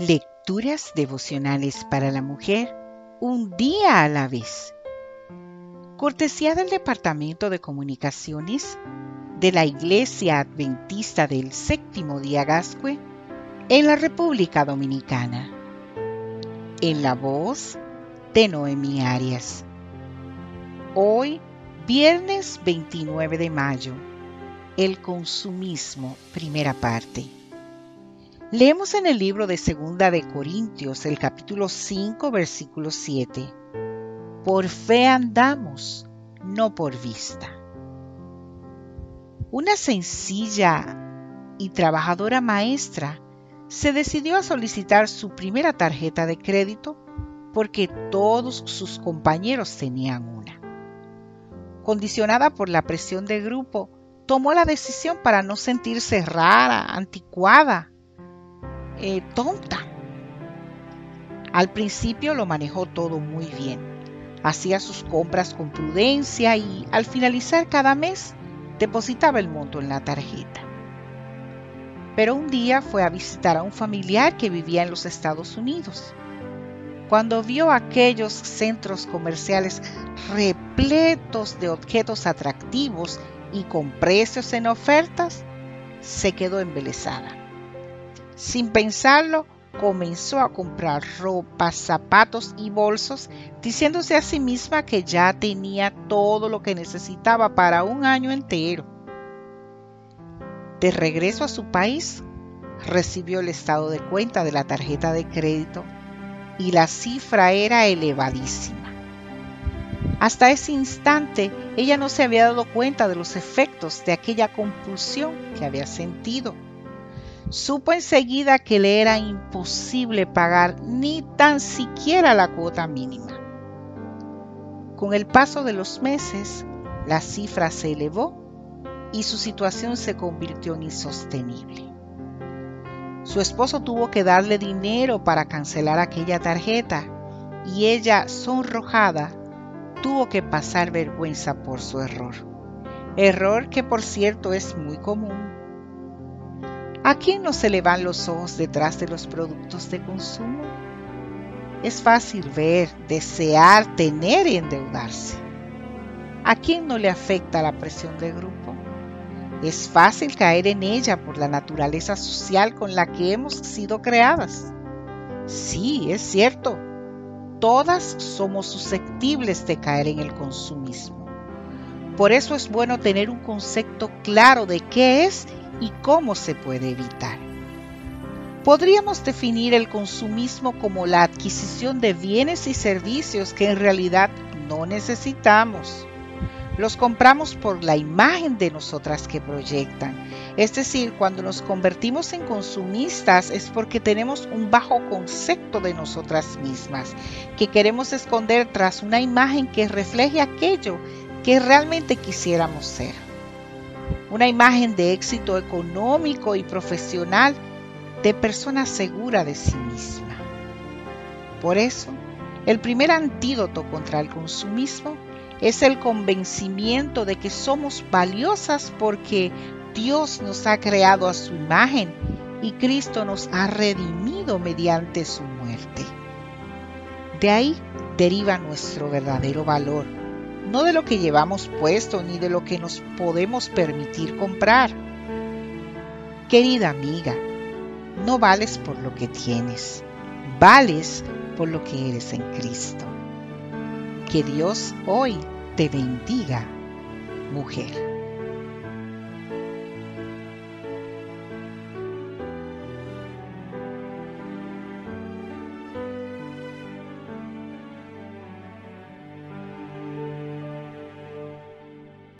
Lecturas devocionales para la mujer, un día a la vez. Cortesía del Departamento de Comunicaciones de la Iglesia Adventista del Séptimo Día Gascue en la República Dominicana. En la voz de Noemi Arias. Hoy, viernes 29 de mayo, el consumismo, primera parte. Leemos en el libro de Segunda de Corintios, el capítulo 5, versículo 7. Por fe andamos, no por vista. Una sencilla y trabajadora maestra se decidió a solicitar su primera tarjeta de crédito porque todos sus compañeros tenían una. Condicionada por la presión del grupo, tomó la decisión para no sentirse rara, anticuada eh, tonta. Al principio lo manejó todo muy bien. Hacía sus compras con prudencia y al finalizar cada mes depositaba el monto en la tarjeta. Pero un día fue a visitar a un familiar que vivía en los Estados Unidos. Cuando vio aquellos centros comerciales repletos de objetos atractivos y con precios en ofertas, se quedó embelesada. Sin pensarlo, comenzó a comprar ropa, zapatos y bolsos, diciéndose a sí misma que ya tenía todo lo que necesitaba para un año entero. De regreso a su país, recibió el estado de cuenta de la tarjeta de crédito y la cifra era elevadísima. Hasta ese instante ella no se había dado cuenta de los efectos de aquella compulsión que había sentido supo enseguida que le era imposible pagar ni tan siquiera la cuota mínima. Con el paso de los meses, la cifra se elevó y su situación se convirtió en insostenible. Su esposo tuvo que darle dinero para cancelar aquella tarjeta y ella, sonrojada, tuvo que pasar vergüenza por su error. Error que por cierto es muy común ¿A quién no se le van los ojos detrás de los productos de consumo? Es fácil ver, desear, tener y endeudarse. ¿A quién no le afecta la presión del grupo? Es fácil caer en ella por la naturaleza social con la que hemos sido creadas. Sí, es cierto, todas somos susceptibles de caer en el consumismo. Por eso es bueno tener un concepto claro de qué es y cómo se puede evitar. Podríamos definir el consumismo como la adquisición de bienes y servicios que en realidad no necesitamos. Los compramos por la imagen de nosotras que proyectan. Es decir, cuando nos convertimos en consumistas es porque tenemos un bajo concepto de nosotras mismas, que queremos esconder tras una imagen que refleje aquello que realmente quisiéramos ser una imagen de éxito económico y profesional de persona segura de sí misma. Por eso, el primer antídoto contra el consumismo es el convencimiento de que somos valiosas porque Dios nos ha creado a su imagen y Cristo nos ha redimido mediante su muerte. De ahí deriva nuestro verdadero valor no de lo que llevamos puesto ni de lo que nos podemos permitir comprar. Querida amiga, no vales por lo que tienes, vales por lo que eres en Cristo. Que Dios hoy te bendiga, mujer.